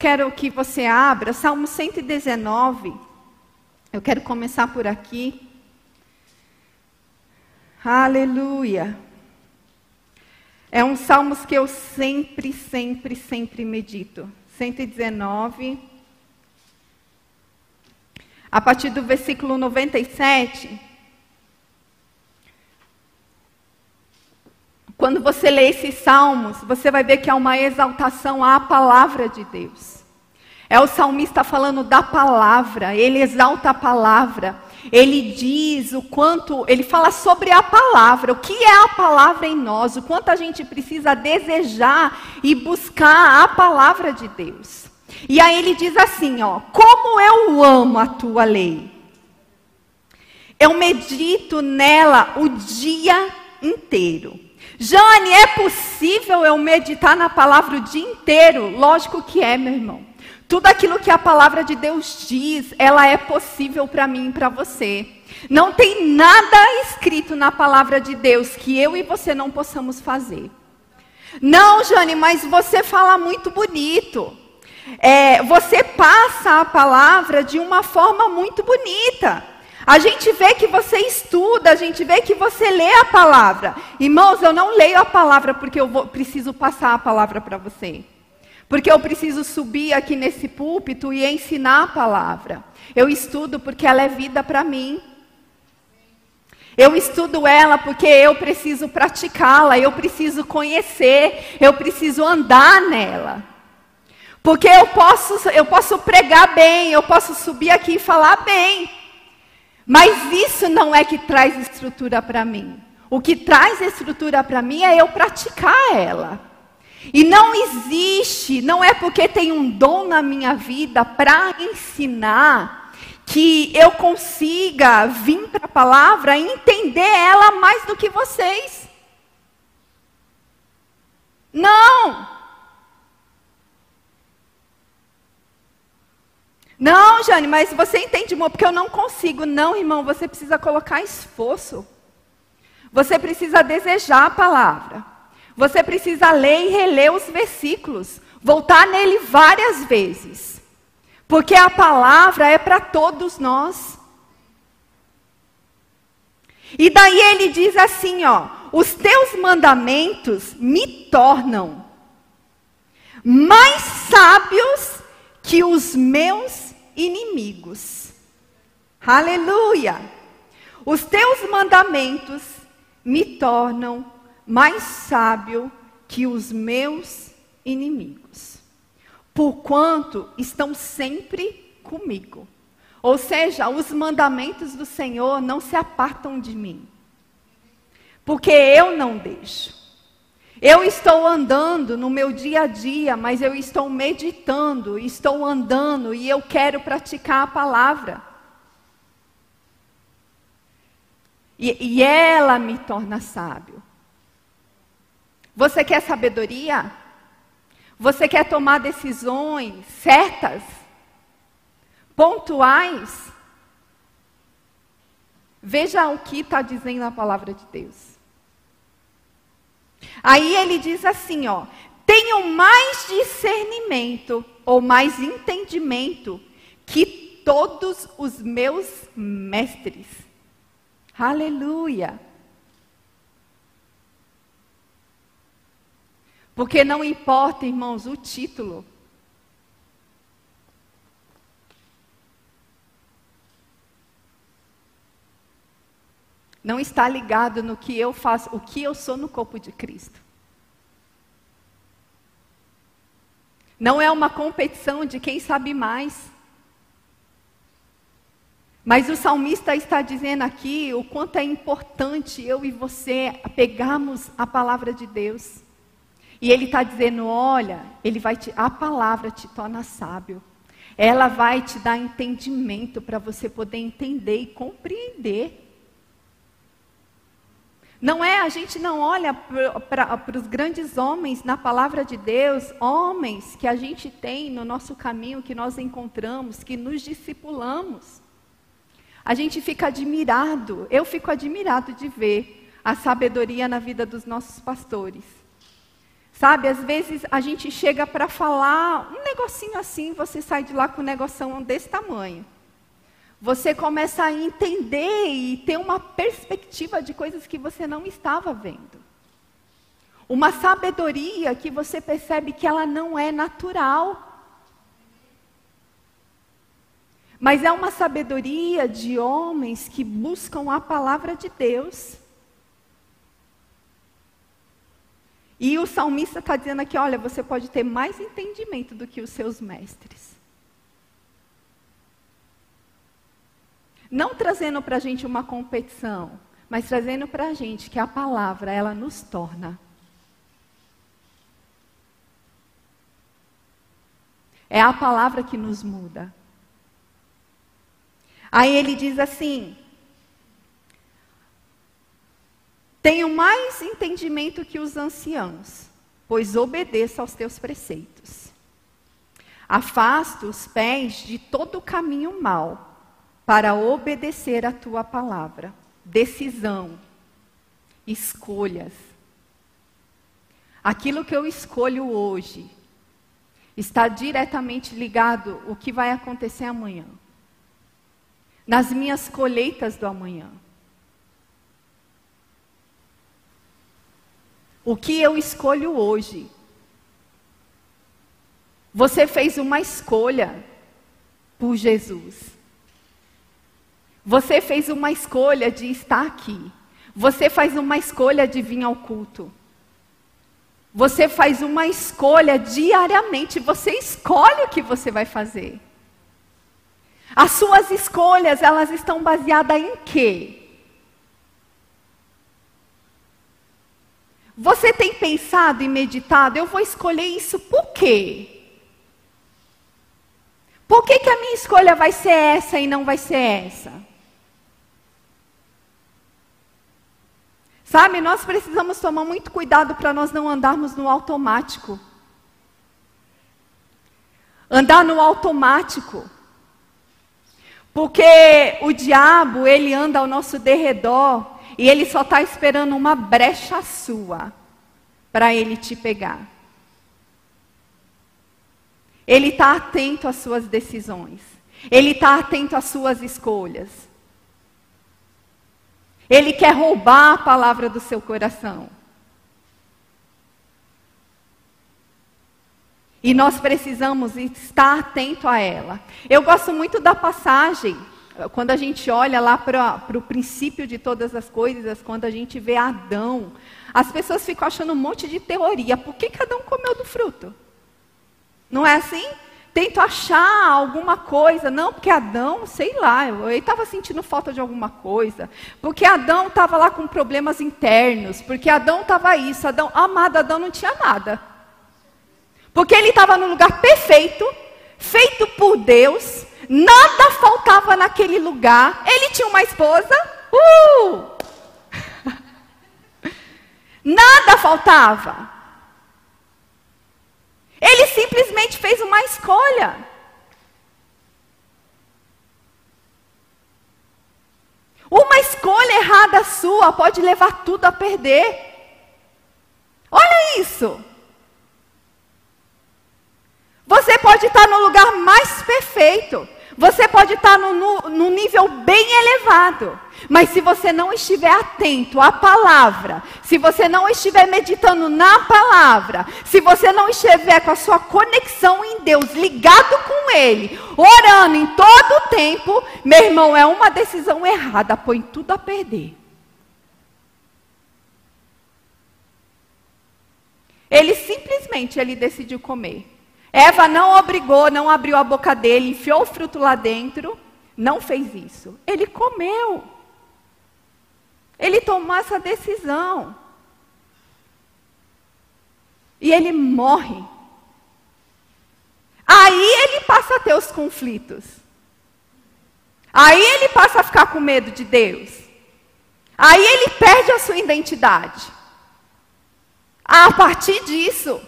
Quero que você abra Salmo 119. Eu quero começar por aqui. Aleluia. É um salmos que eu sempre, sempre, sempre medito. 119. A partir do versículo 97. Quando você lê esses salmos, você vai ver que há uma exaltação à palavra de Deus. É o salmista falando da palavra, ele exalta a palavra, ele diz o quanto, ele fala sobre a palavra, o que é a palavra em nós, o quanto a gente precisa desejar e buscar a palavra de Deus. E aí ele diz assim, ó: "Como eu amo a tua lei. Eu medito nela o dia inteiro." Jane, é possível eu meditar na palavra o dia inteiro? Lógico que é, meu irmão. Tudo aquilo que a palavra de Deus diz, ela é possível para mim e para você. Não tem nada escrito na palavra de Deus que eu e você não possamos fazer. Não, Jane, mas você fala muito bonito. É, você passa a palavra de uma forma muito bonita. A gente vê que você estuda, a gente vê que você lê a palavra. Irmãos, eu não leio a palavra porque eu vou, preciso passar a palavra para você. Porque eu preciso subir aqui nesse púlpito e ensinar a palavra. Eu estudo porque ela é vida para mim. Eu estudo ela porque eu preciso praticá-la, eu preciso conhecer, eu preciso andar nela. Porque eu posso, eu posso pregar bem, eu posso subir aqui e falar bem. Mas isso não é que traz estrutura para mim. O que traz estrutura para mim é eu praticar ela. E não existe, não é porque tem um dom na minha vida para ensinar que eu consiga vir para a palavra e entender ela mais do que vocês. Não! Não, Jane, mas você entende, irmão, porque eu não consigo. Não, irmão, você precisa colocar esforço. Você precisa desejar a palavra. Você precisa ler e reler os versículos. Voltar nele várias vezes. Porque a palavra é para todos nós. E daí ele diz assim, ó: Os teus mandamentos me tornam mais sábios que os meus inimigos. Aleluia! Os teus mandamentos me tornam mais sábio que os meus inimigos, porquanto estão sempre comigo. Ou seja, os mandamentos do Senhor não se apartam de mim, porque eu não deixo. Eu estou andando no meu dia a dia, mas eu estou meditando, estou andando e eu quero praticar a palavra. E, e ela me torna sábio. Você quer sabedoria? Você quer tomar decisões certas? Pontuais? Veja o que está dizendo a palavra de Deus. Aí ele diz assim, ó: tenham mais discernimento ou mais entendimento que todos os meus mestres. Aleluia. Porque não importa, irmãos, o título. Não está ligado no que eu faço, o que eu sou no corpo de Cristo. Não é uma competição de quem sabe mais. Mas o salmista está dizendo aqui o quanto é importante eu e você pegarmos a palavra de Deus. E ele está dizendo: olha, ele vai te, a palavra te torna sábio. Ela vai te dar entendimento para você poder entender e compreender. Não é, a gente não olha para os grandes homens na palavra de Deus, homens que a gente tem no nosso caminho, que nós encontramos, que nos discipulamos. A gente fica admirado, eu fico admirado de ver a sabedoria na vida dos nossos pastores. Sabe, às vezes a gente chega para falar um negocinho assim, você sai de lá com um negocinho desse tamanho. Você começa a entender e ter uma perspectiva de coisas que você não estava vendo. Uma sabedoria que você percebe que ela não é natural. Mas é uma sabedoria de homens que buscam a palavra de Deus. E o salmista está dizendo aqui: olha, você pode ter mais entendimento do que os seus mestres. Não trazendo para a gente uma competição, mas trazendo para a gente que a palavra, ela nos torna. É a palavra que nos muda. Aí ele diz assim: Tenho mais entendimento que os anciãos, pois obedeço aos teus preceitos. Afasta os pés de todo caminho mau, para obedecer a tua palavra. Decisão, escolhas. Aquilo que eu escolho hoje está diretamente ligado ao que vai acontecer amanhã. Nas minhas colheitas do amanhã. O que eu escolho hoje? Você fez uma escolha por Jesus. Você fez uma escolha de estar aqui. Você faz uma escolha de vir ao culto. Você faz uma escolha diariamente. Você escolhe o que você vai fazer. As suas escolhas, elas estão baseadas em quê? Você tem pensado e meditado, eu vou escolher isso por quê? Por que, que a minha escolha vai ser essa e não vai ser essa? Sabe, nós precisamos tomar muito cuidado para nós não andarmos no automático. Andar no automático. Porque o diabo, ele anda ao nosso derredor e ele só está esperando uma brecha sua para ele te pegar. Ele está atento às suas decisões. Ele está atento às suas escolhas. Ele quer roubar a palavra do seu coração. E nós precisamos estar atento a ela. Eu gosto muito da passagem quando a gente olha lá para o princípio de todas as coisas, quando a gente vê Adão, as pessoas ficam achando um monte de teoria. Por que, que Adão comeu do fruto? Não é assim? Tento achar alguma coisa. Não, porque Adão, sei lá, ele estava sentindo falta de alguma coisa. Porque Adão estava lá com problemas internos. Porque Adão estava isso. Adão, amado, Adão não tinha nada. Porque ele estava no lugar perfeito, feito por Deus, Nada faltava naquele lugar. Ele tinha uma esposa. Uh! Nada faltava. Ele simplesmente fez uma escolha. Uma escolha errada sua pode levar tudo a perder. Olha isso. Você pode estar no lugar mais perfeito. Você pode estar no, mas se você não estiver atento à palavra, se você não estiver meditando na palavra, se você não estiver com a sua conexão em Deus, ligado com Ele, orando em todo o tempo, meu irmão, é uma decisão errada, põe tudo a perder. Ele simplesmente ele decidiu comer. Eva não obrigou, não abriu a boca dele, enfiou o fruto lá dentro, não fez isso. Ele comeu. Ele tomou essa decisão. E ele morre. Aí ele passa a ter os conflitos. Aí ele passa a ficar com medo de Deus. Aí ele perde a sua identidade. A partir disso,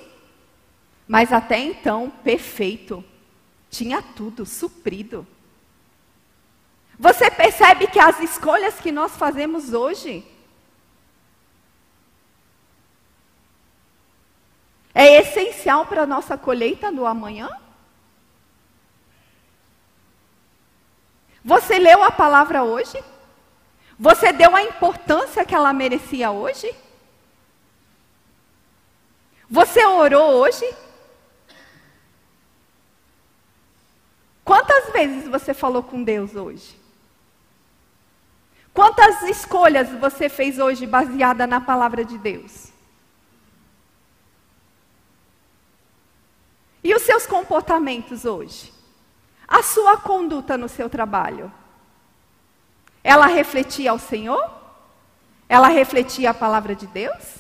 mas até então, perfeito. Tinha tudo suprido. Você percebe que as escolhas que nós fazemos hoje, é essencial para a nossa colheita do amanhã? Você leu a palavra hoje? Você deu a importância que ela merecia hoje? Você orou hoje? Quantas vezes você falou com Deus hoje? Quantas escolhas você fez hoje baseada na palavra de Deus? E os seus comportamentos hoje? A sua conduta no seu trabalho? Ela refletia ao Senhor? Ela refletia a palavra de Deus?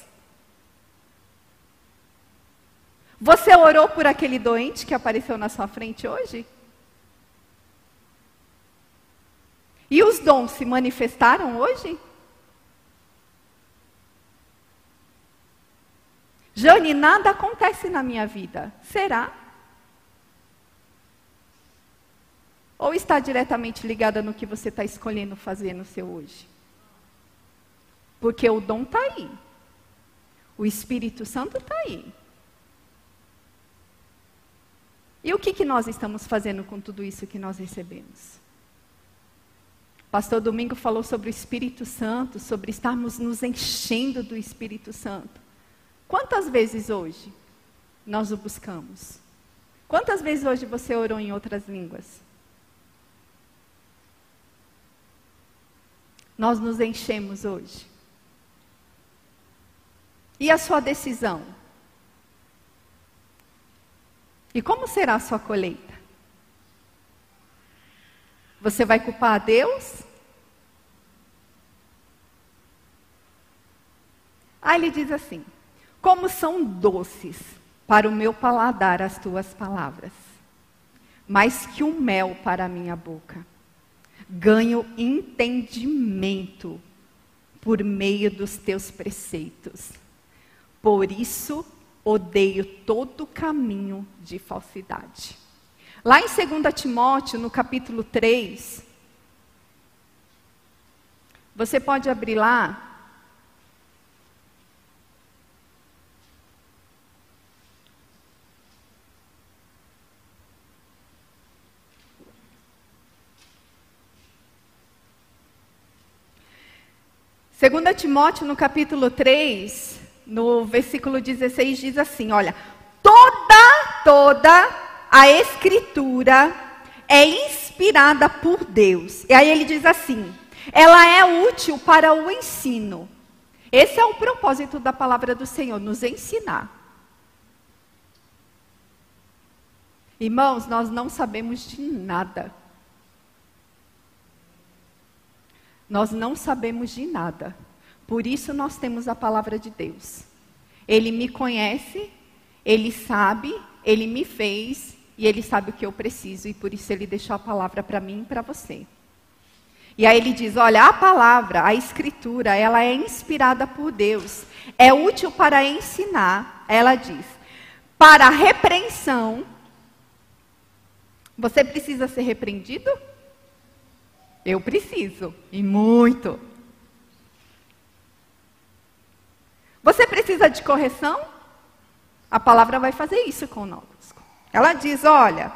Você orou por aquele doente que apareceu na sua frente hoje? E os dons se manifestaram hoje? Jane, nada acontece na minha vida. Será? Ou está diretamente ligada no que você está escolhendo fazer no seu hoje? Porque o dom está aí. O Espírito Santo está aí. E o que, que nós estamos fazendo com tudo isso que nós recebemos? Pastor Domingo falou sobre o Espírito Santo, sobre estarmos nos enchendo do Espírito Santo. Quantas vezes hoje nós o buscamos? Quantas vezes hoje você orou em outras línguas? Nós nos enchemos hoje. E a sua decisão? E como será a sua colheita? Você vai culpar a Deus? Aí ele diz assim: Como são doces para o meu paladar as tuas palavras, mais que o mel para a minha boca. Ganho entendimento por meio dos teus preceitos. Por isso odeio todo caminho de falsidade. Lá em 2 Timóteo, no capítulo 3, você pode abrir lá. Segunda Timóteo, no capítulo 3, no versículo 16, diz assim, olha, toda, toda a Escritura é inspirada por Deus. E aí ele diz assim: ela é útil para o ensino. Esse é o propósito da palavra do Senhor, nos ensinar. Irmãos, nós não sabemos de nada. Nós não sabemos de nada. Por isso nós temos a palavra de Deus. Ele me conhece, ele sabe, ele me fez e ele sabe o que eu preciso e por isso ele deixou a palavra para mim e para você. E aí ele diz: olha, a palavra, a escritura, ela é inspirada por Deus, é útil para ensinar, ela diz, para repreensão. Você precisa ser repreendido? Eu preciso, e muito. Você precisa de correção? A palavra vai fazer isso conosco. Ela diz: olha,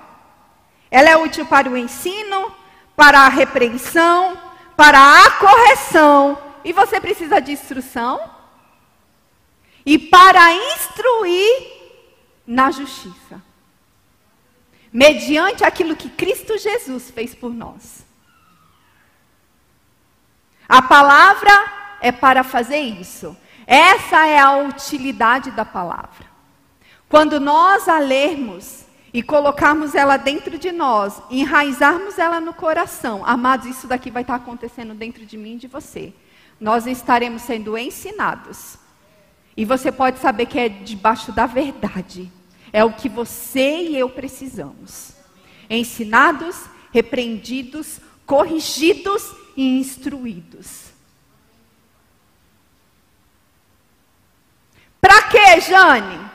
ela é útil para o ensino, para a repreensão, para a correção. E você precisa de instrução? E para instruir na justiça. Mediante aquilo que Cristo Jesus fez por nós. A palavra é para fazer isso. Essa é a utilidade da palavra. Quando nós a lermos, e colocarmos ela dentro de nós, enraizarmos ela no coração, amados, isso daqui vai estar acontecendo dentro de mim e de você. Nós estaremos sendo ensinados. E você pode saber que é debaixo da verdade. É o que você e eu precisamos. Ensinados, repreendidos, corrigidos e instruídos. Para quê, Jane?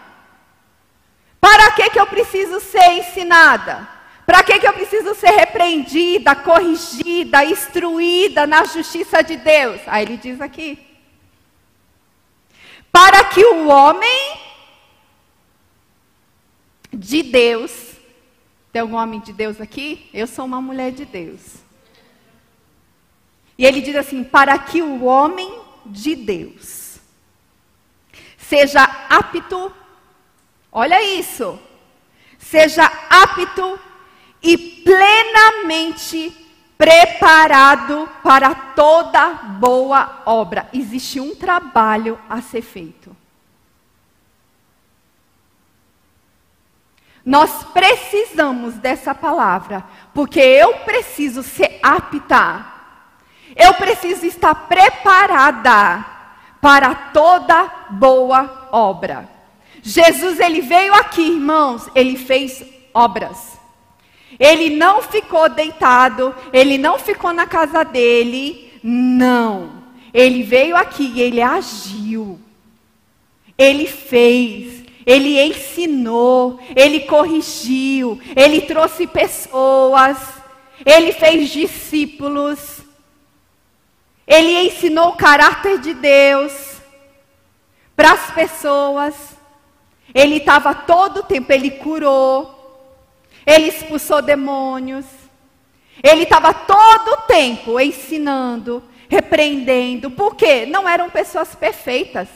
Para que, que eu preciso ser ensinada? Para que, que eu preciso ser repreendida, corrigida, instruída na justiça de Deus? Aí ele diz aqui: para que o homem de Deus. Tem algum homem de Deus aqui? Eu sou uma mulher de Deus. E ele diz assim: para que o homem de Deus seja apto, olha isso, seja apto e plenamente preparado para toda boa obra. Existe um trabalho a ser feito. Nós precisamos dessa palavra, porque eu preciso ser apta, eu preciso estar preparada para toda boa obra. Jesus, ele veio aqui, irmãos, ele fez obras. Ele não ficou deitado, ele não ficou na casa dele, não. Ele veio aqui e ele agiu. Ele fez, ele ensinou, ele corrigiu, ele trouxe pessoas, ele fez discípulos. Ele ensinou o caráter de Deus para as pessoas. Ele estava todo o tempo, ele curou, ele expulsou demônios. Ele estava todo o tempo ensinando, repreendendo. Por quê? Não eram pessoas perfeitas.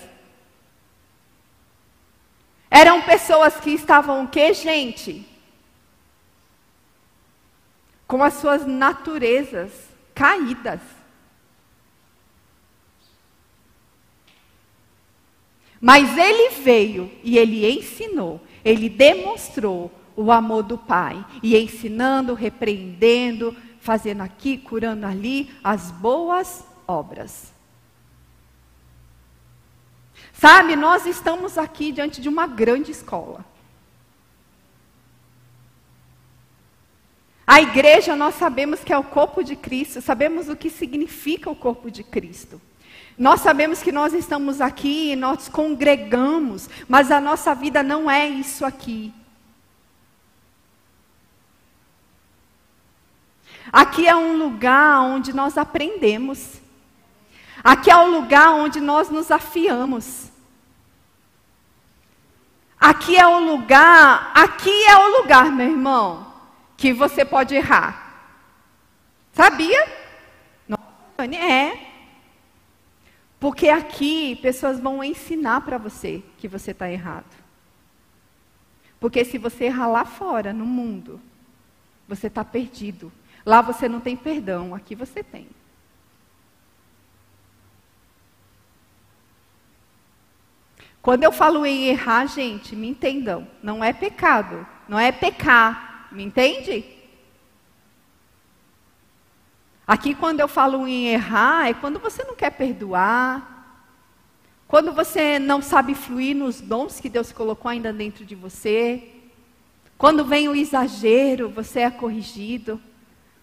Eram pessoas que estavam o quê, gente? Com as suas naturezas caídas. Mas ele veio e ele ensinou, ele demonstrou o amor do Pai e ensinando, repreendendo, fazendo aqui, curando ali as boas obras. Sabe, nós estamos aqui diante de uma grande escola. A igreja, nós sabemos que é o corpo de Cristo, sabemos o que significa o corpo de Cristo. Nós sabemos que nós estamos aqui, nós congregamos, mas a nossa vida não é isso aqui. Aqui é um lugar onde nós aprendemos. Aqui é um lugar onde nós nos afiamos. Aqui é o lugar, aqui é o lugar, meu irmão, que você pode errar. Sabia? Não, é. Porque aqui pessoas vão ensinar para você que você está errado. Porque se você errar lá fora, no mundo, você está perdido. Lá você não tem perdão, aqui você tem. Quando eu falo em errar, gente, me entendam, não é pecado, não é pecar, me entende? Aqui, quando eu falo em errar, é quando você não quer perdoar, quando você não sabe fluir nos dons que Deus colocou ainda dentro de você, quando vem o exagero, você é corrigido.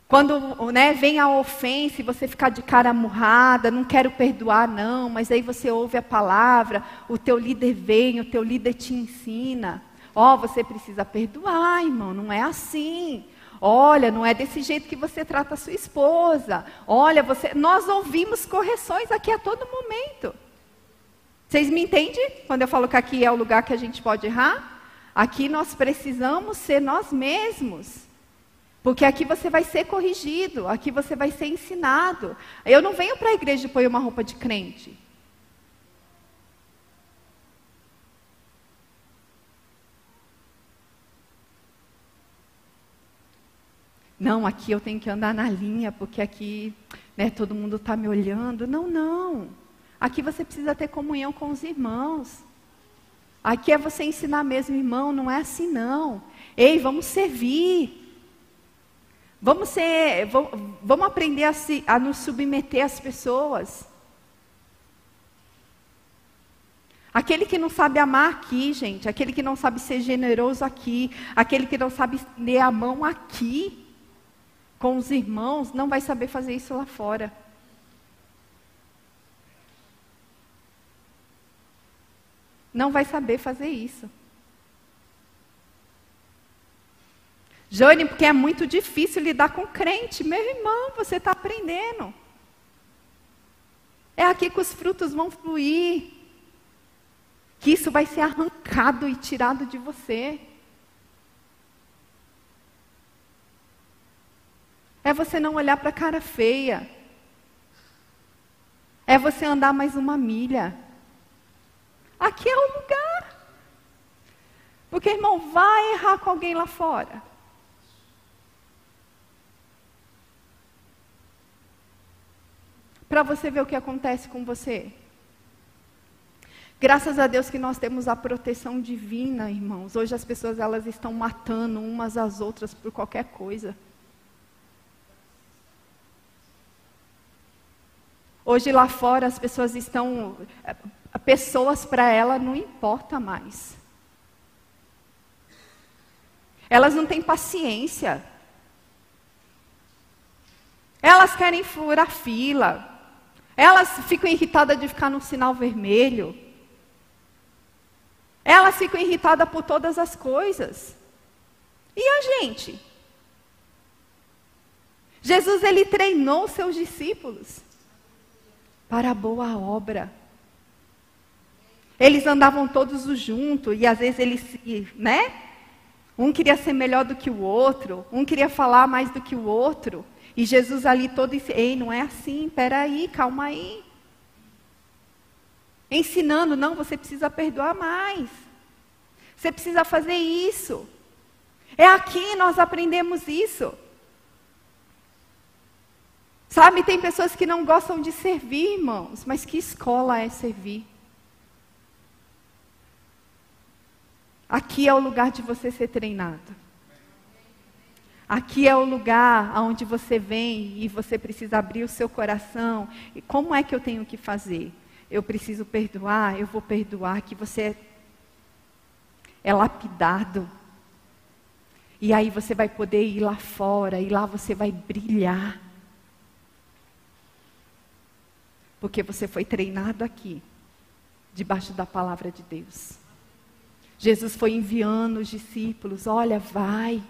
Quando né, vem a ofensa e você ficar de cara murrada, não quero perdoar não, mas aí você ouve a palavra, o teu líder vem, o teu líder te ensina. Ó, oh, você precisa perdoar, irmão, não é assim. Olha, não é desse jeito que você trata a sua esposa. Olha, você, nós ouvimos correções aqui a todo momento. Vocês me entendem quando eu falo que aqui é o lugar que a gente pode errar? Aqui nós precisamos ser nós mesmos. Porque aqui você vai ser corrigido, aqui você vai ser ensinado. Eu não venho para a igreja e pôr uma roupa de crente. Não, aqui eu tenho que andar na linha, porque aqui né, todo mundo está me olhando. Não, não. Aqui você precisa ter comunhão com os irmãos. Aqui é você ensinar mesmo, irmão, não é assim não. Ei, vamos servir. Vamos, ser, vamos aprender a, se, a nos submeter às pessoas. Aquele que não sabe amar aqui, gente, aquele que não sabe ser generoso aqui, aquele que não sabe estender a mão aqui com os irmãos, não vai saber fazer isso lá fora. Não vai saber fazer isso. Jane, porque é muito difícil lidar com crente. Meu irmão, você está aprendendo. É aqui que os frutos vão fluir. Que isso vai ser arrancado e tirado de você. É você não olhar para a cara feia. É você andar mais uma milha. Aqui é o lugar. Porque, irmão, vai errar com alguém lá fora. Para você ver o que acontece com você. Graças a Deus que nós temos a proteção divina, irmãos. Hoje as pessoas elas estão matando umas às outras por qualquer coisa. Hoje lá fora as pessoas estão eh, pessoas para ela não importa mais. Elas não têm paciência. Elas querem furar fila. Elas ficam irritadas de ficar no sinal vermelho. Elas ficam irritadas por todas as coisas. E a gente? Jesus ele treinou seus discípulos para a boa obra. Eles andavam todos juntos e às vezes eles, né? Um queria ser melhor do que o outro, um queria falar mais do que o outro. E Jesus ali todo disse: Ei, não é assim, peraí, calma aí ensinando, não, você precisa perdoar mais. Você precisa fazer isso. É aqui nós aprendemos isso. Sabe, tem pessoas que não gostam de servir, irmãos, mas que escola é servir? Aqui é o lugar de você ser treinado. Aqui é o lugar onde você vem e você precisa abrir o seu coração. E como é que eu tenho que fazer? eu preciso perdoar, eu vou perdoar, que você é, é lapidado. E aí você vai poder ir lá fora, e lá você vai brilhar. Porque você foi treinado aqui, debaixo da palavra de Deus. Jesus foi enviando os discípulos: olha, vai,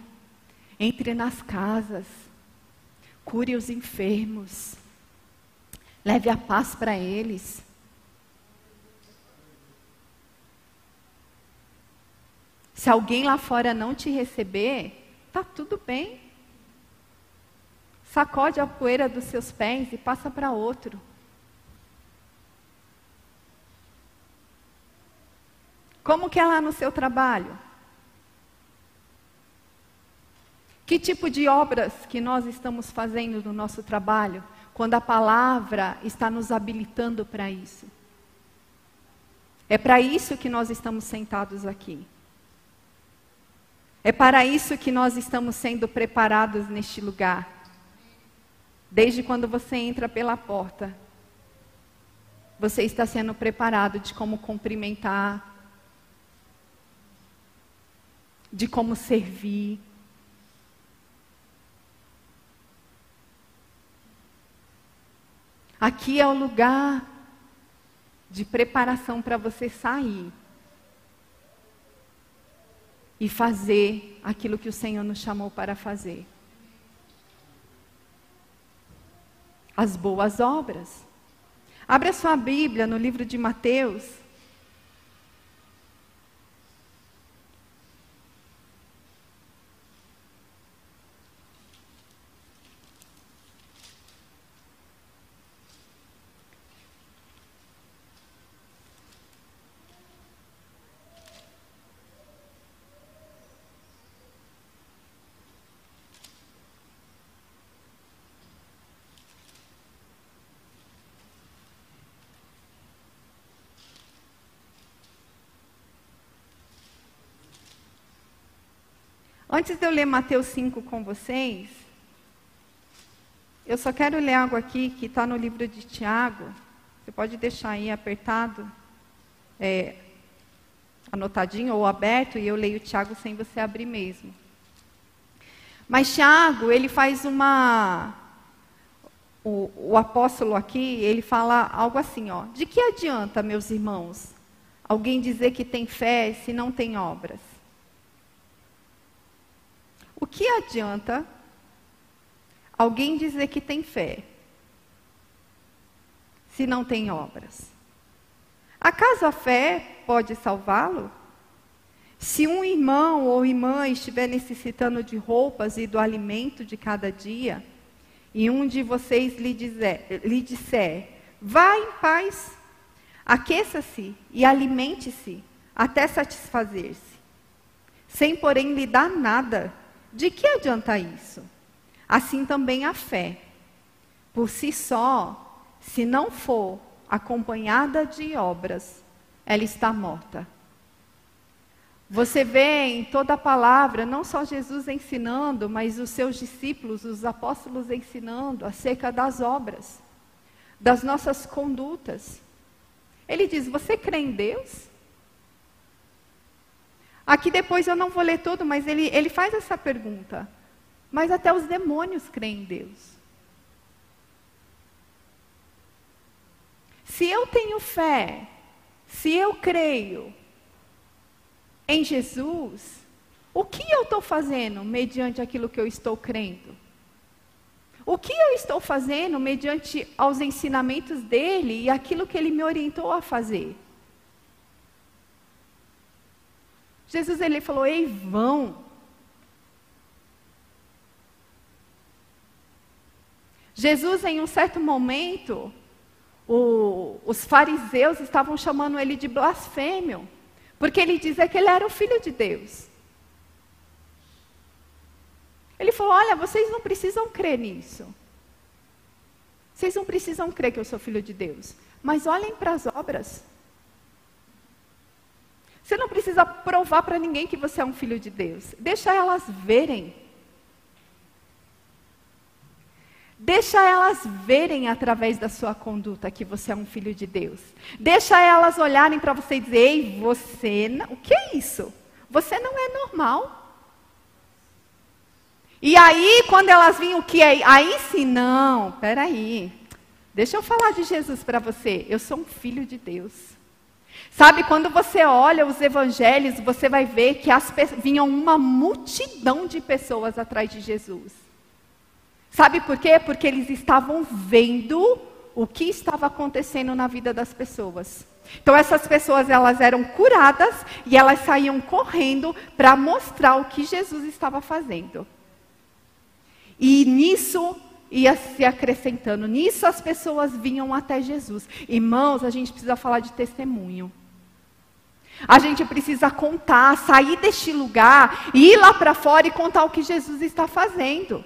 entre nas casas, cure os enfermos, leve a paz para eles. Se alguém lá fora não te receber, tá tudo bem. Sacode a poeira dos seus pés e passa para outro. Como que é lá no seu trabalho? Que tipo de obras que nós estamos fazendo no nosso trabalho, quando a palavra está nos habilitando para isso? É para isso que nós estamos sentados aqui. É para isso que nós estamos sendo preparados neste lugar. Desde quando você entra pela porta, você está sendo preparado de como cumprimentar, de como servir. Aqui é o lugar de preparação para você sair e fazer aquilo que o Senhor nos chamou para fazer. As boas obras. Abra sua Bíblia no livro de Mateus, Antes de eu ler Mateus 5 com vocês, eu só quero ler algo aqui que está no livro de Tiago. Você pode deixar aí apertado, é, anotadinho ou aberto, e eu leio Tiago sem você abrir mesmo. Mas Tiago, ele faz uma. O, o apóstolo aqui, ele fala algo assim, ó. De que adianta, meus irmãos, alguém dizer que tem fé se não tem obras? O que adianta alguém dizer que tem fé se não tem obras? Acaso a fé pode salvá-lo? Se um irmão ou irmã estiver necessitando de roupas e do alimento de cada dia, e um de vocês lhe, dizer, lhe disser: Vá em paz, aqueça-se e alimente-se até satisfazer-se, sem porém lhe dar nada, de que adianta isso? Assim também a fé, por si só, se não for acompanhada de obras, ela está morta. Você vê em toda a palavra, não só Jesus ensinando, mas os seus discípulos, os apóstolos ensinando acerca das obras, das nossas condutas. Ele diz: Você crê em Deus? Aqui depois eu não vou ler tudo, mas ele, ele faz essa pergunta. Mas até os demônios creem em Deus. Se eu tenho fé, se eu creio, em Jesus, o que eu estou fazendo mediante aquilo que eu estou crendo? O que eu estou fazendo mediante aos ensinamentos dele e aquilo que ele me orientou a fazer? Jesus ele falou: "Ei, vão". Jesus em um certo momento, o, os fariseus estavam chamando ele de blasfêmio. Porque ele dizia que ele era o filho de Deus. Ele falou: Olha, vocês não precisam crer nisso. Vocês não precisam crer que eu sou filho de Deus. Mas olhem para as obras. Você não precisa provar para ninguém que você é um filho de Deus. Deixa elas verem. Deixa elas verem através da sua conduta que você é um filho de Deus. Deixa elas olharem para você e dizer: Ei, você, não, o que é isso? Você não é normal. E aí, quando elas vinham, o que é? Aí sim, não, peraí. Deixa eu falar de Jesus para você. Eu sou um filho de Deus. Sabe, quando você olha os evangelhos, você vai ver que as, vinham uma multidão de pessoas atrás de Jesus. Sabe por quê? Porque eles estavam vendo o que estava acontecendo na vida das pessoas. Então essas pessoas elas eram curadas e elas saíam correndo para mostrar o que Jesus estava fazendo. E nisso ia se acrescentando, nisso as pessoas vinham até Jesus. Irmãos, a gente precisa falar de testemunho. A gente precisa contar, sair deste lugar, ir lá para fora e contar o que Jesus está fazendo.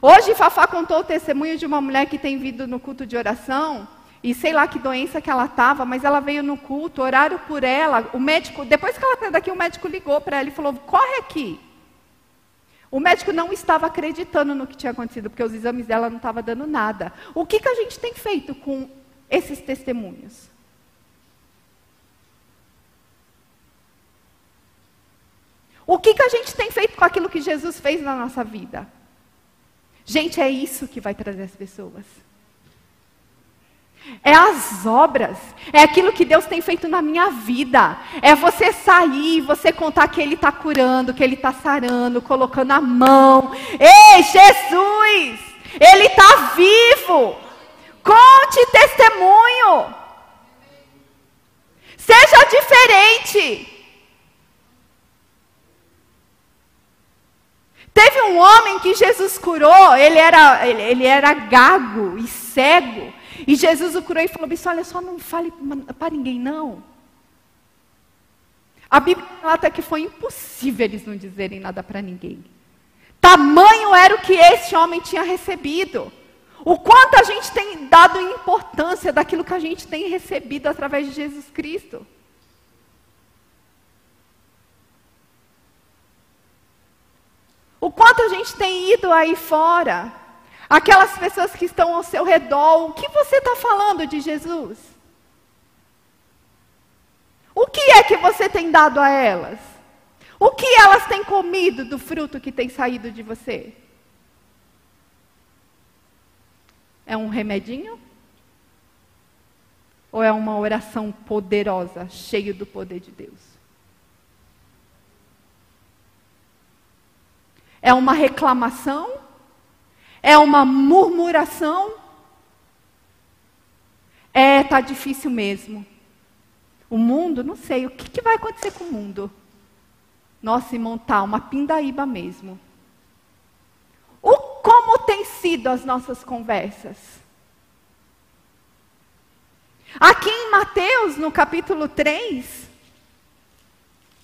Hoje, Fafá contou o testemunho de uma mulher que tem vindo no culto de oração, e sei lá que doença que ela estava, mas ela veio no culto, oraram por ela. O médico, depois que ela saiu daqui, o médico ligou para ela e falou: corre aqui. O médico não estava acreditando no que tinha acontecido, porque os exames dela não estavam dando nada. O que, que a gente tem feito com esses testemunhos? O que, que a gente tem feito com aquilo que Jesus fez na nossa vida? Gente, é isso que vai trazer as pessoas. É as obras, é aquilo que Deus tem feito na minha vida. É você sair, você contar que Ele está curando, que Ele está sarando, colocando a mão. Ei, Jesus! Ele está vivo! Conte testemunho. Seja diferente. Teve um homem que Jesus curou, ele era, ele, ele era gago e cego. E Jesus o curou e falou: Olha só, não fale para ninguém, não. A Bíblia relata que foi impossível eles não dizerem nada para ninguém. Tamanho era o que este homem tinha recebido. O quanto a gente tem dado importância daquilo que a gente tem recebido através de Jesus Cristo. O quanto a gente tem ido aí fora, aquelas pessoas que estão ao seu redor, o que você está falando de Jesus? O que é que você tem dado a elas? O que elas têm comido do fruto que tem saído de você? É um remedinho? Ou é uma oração poderosa, cheia do poder de Deus? É uma reclamação? É uma murmuração? É, tá difícil mesmo. O mundo, não sei, o que, que vai acontecer com o mundo? Nossa, irmão, tá uma pindaíba mesmo. O como tem sido as nossas conversas? Aqui em Mateus, no capítulo 3,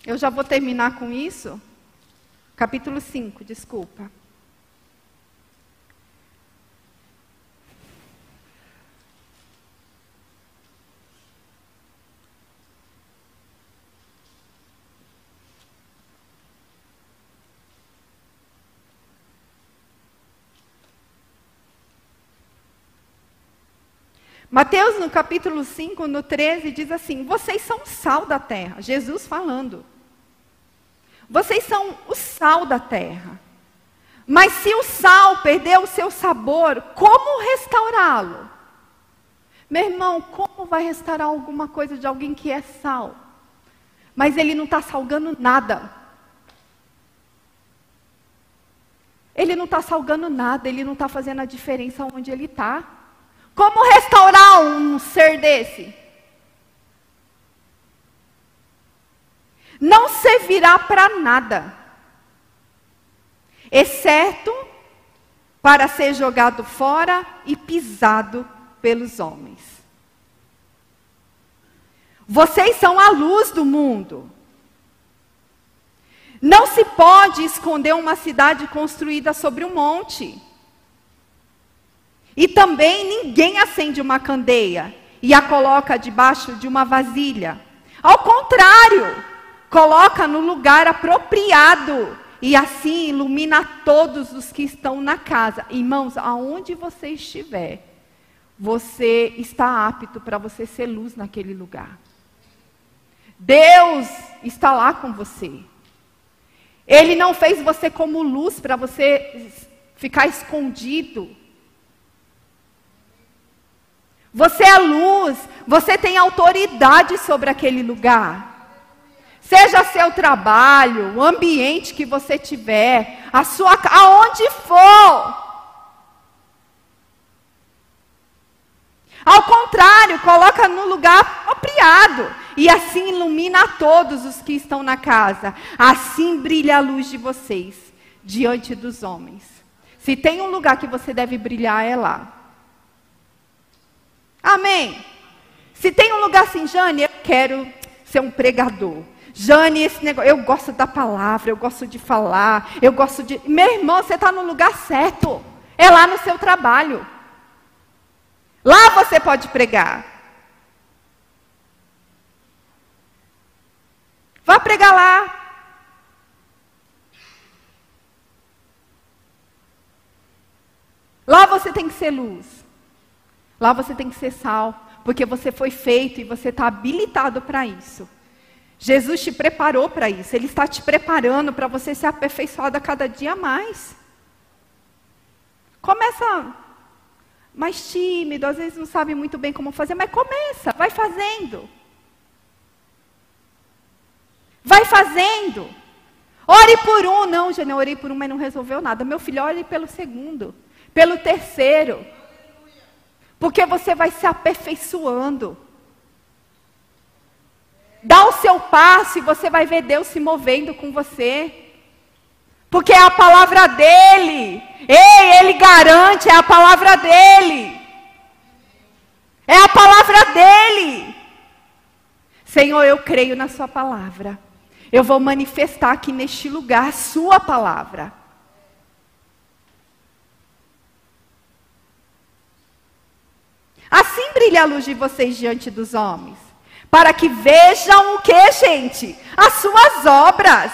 eu já vou terminar com isso. Capítulo 5, desculpa. Mateus, no capítulo 5, no 13, diz assim: Vocês são o sal da terra. Jesus falando. Vocês são o sal da terra. Mas se o sal perder o seu sabor, como restaurá-lo? Meu irmão, como vai restaurar alguma coisa de alguém que é sal? Mas ele não está salgando nada. Ele não está salgando nada, ele não está fazendo a diferença onde ele está. Como restaurar um ser desse? Não servirá para nada, exceto para ser jogado fora e pisado pelos homens. Vocês são a luz do mundo. Não se pode esconder uma cidade construída sobre um monte. E também ninguém acende uma candeia e a coloca debaixo de uma vasilha. Ao contrário, coloca no lugar apropriado e assim ilumina todos os que estão na casa. Irmãos, aonde você estiver, você está apto para você ser luz naquele lugar. Deus está lá com você. Ele não fez você como luz para você ficar escondido você é luz, você tem autoridade sobre aquele lugar. Seja seu trabalho, o ambiente que você tiver, a sua aonde for. Ao contrário, coloca no lugar apropriado e assim ilumina a todos os que estão na casa. Assim brilha a luz de vocês diante dos homens. Se tem um lugar que você deve brilhar é lá. Amém? Se tem um lugar assim, Jane, eu quero ser um pregador. Jane, esse negócio, eu gosto da palavra, eu gosto de falar, eu gosto de. Meu irmão, você está no lugar certo. É lá no seu trabalho. Lá você pode pregar. Vá pregar lá. Lá você tem que ser luz. Lá você tem que ser sal, porque você foi feito e você está habilitado para isso. Jesus te preparou para isso, Ele está te preparando para você ser aperfeiçoado a cada dia mais. Começa mais tímido, às vezes não sabe muito bem como fazer, mas começa, vai fazendo. Vai fazendo. Ore por um, não, Jane, eu orei por um, mas não resolveu nada. Meu filho, ore pelo segundo, pelo terceiro. Porque você vai se aperfeiçoando. Dá o seu passo e você vai ver Deus se movendo com você. Porque é a palavra dele. Ei, ele garante, é a palavra dele. É a palavra dele. Senhor, eu creio na Sua palavra. Eu vou manifestar aqui neste lugar a Sua palavra. Assim brilha a luz de vocês diante dos homens, para que vejam o que, gente? As suas obras.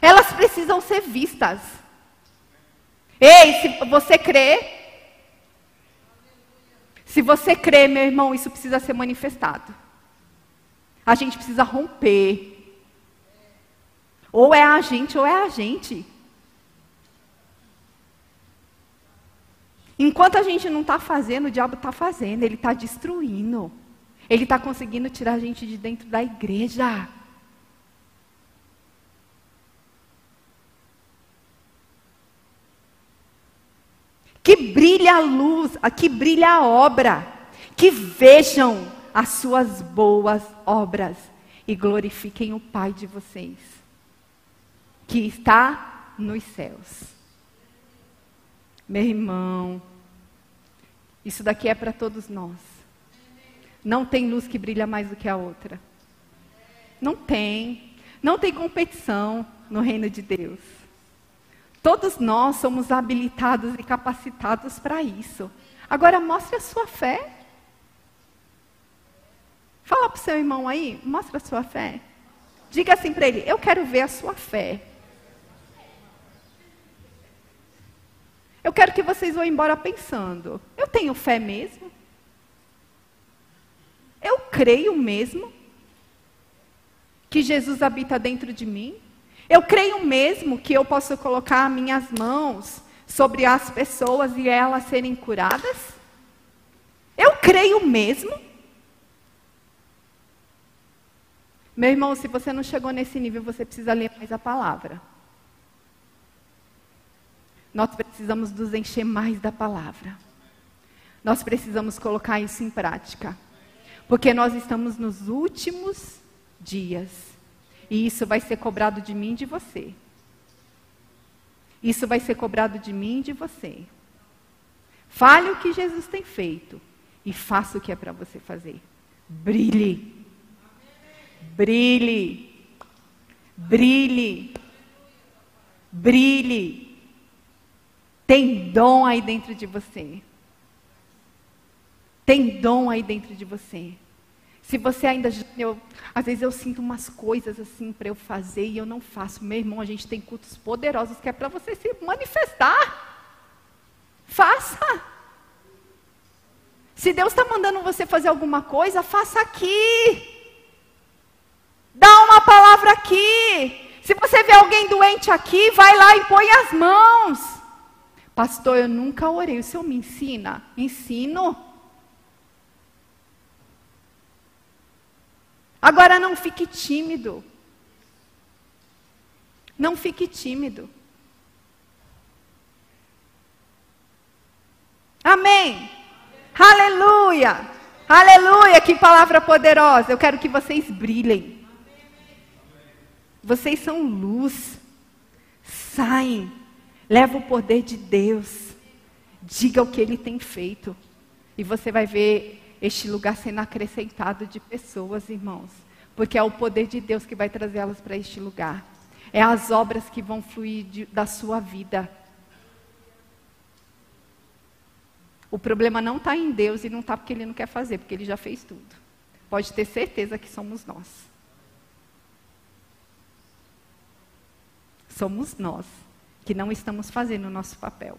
Elas precisam ser vistas. Ei, se você crê, se você crê, meu irmão, isso precisa ser manifestado. A gente precisa romper. Ou é a gente ou é a gente. Enquanto a gente não está fazendo, o diabo está fazendo, ele está destruindo. Ele está conseguindo tirar a gente de dentro da igreja. Que brilha a luz, que brilha a obra, que vejam as suas boas obras e glorifiquem o Pai de vocês, que está nos céus. Meu irmão, isso daqui é para todos nós. Não tem luz que brilha mais do que a outra. Não tem. Não tem competição no reino de Deus. Todos nós somos habilitados e capacitados para isso. Agora mostre a sua fé. Fala para o seu irmão aí, mostra a sua fé. Diga assim para ele: Eu quero ver a sua fé. Eu quero que vocês vão embora pensando: Eu tenho fé mesmo? Eu creio mesmo que Jesus habita dentro de mim? Eu creio mesmo que eu posso colocar minhas mãos sobre as pessoas e elas serem curadas? Eu creio mesmo? Meu irmão, se você não chegou nesse nível, você precisa ler mais a palavra. Nós precisamos nos encher mais da palavra. Nós precisamos colocar isso em prática. Porque nós estamos nos últimos dias. E isso vai ser cobrado de mim e de você. Isso vai ser cobrado de mim e de você. Fale o que Jesus tem feito e faça o que é para você fazer. Brilhe. Brilhe. Brilhe. Brilhe. Tem dom aí dentro de você. Tem dom aí dentro de você. Se você ainda. Eu, às vezes eu sinto umas coisas assim para eu fazer e eu não faço. Meu irmão, a gente tem cultos poderosos que é para você se manifestar. Faça. Se Deus está mandando você fazer alguma coisa, faça aqui. Dá uma palavra aqui. Se você vê alguém doente aqui, vai lá e põe as mãos. Pastor, eu nunca orei. O senhor me ensina? Ensino. Agora não fique tímido. Não fique tímido. Amém. Aleluia. Aleluia. Que palavra poderosa. Eu quero que vocês brilhem. Vocês são luz. Saem. Leva o poder de Deus. Diga o que ele tem feito. E você vai ver este lugar sendo acrescentado de pessoas, irmãos. Porque é o poder de Deus que vai trazê-las para este lugar. É as obras que vão fluir de, da sua vida. O problema não está em Deus e não está porque Ele não quer fazer, porque Ele já fez tudo. Pode ter certeza que somos nós. Somos nós que não estamos fazendo o nosso papel.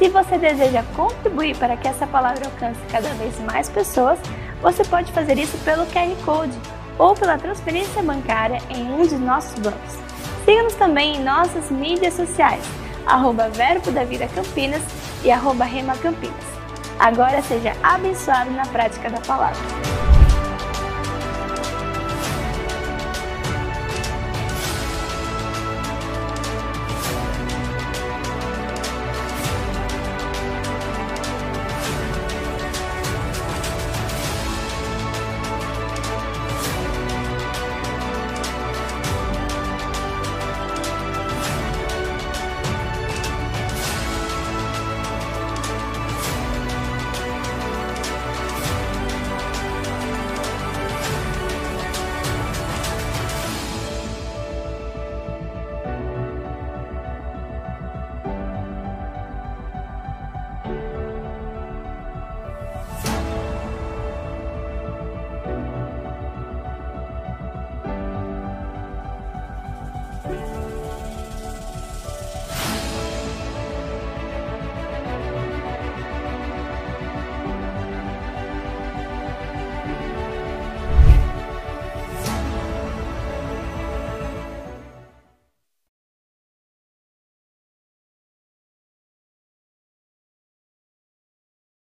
Se você deseja contribuir para que essa palavra alcance cada vez mais pessoas, você pode fazer isso pelo QR Code ou pela transferência bancária em um de nossos bancos. Siga-nos também em nossas mídias sociais, arroba Verbo da Vida Campinas e arroba Rema Campinas. Agora seja abençoado na prática da palavra.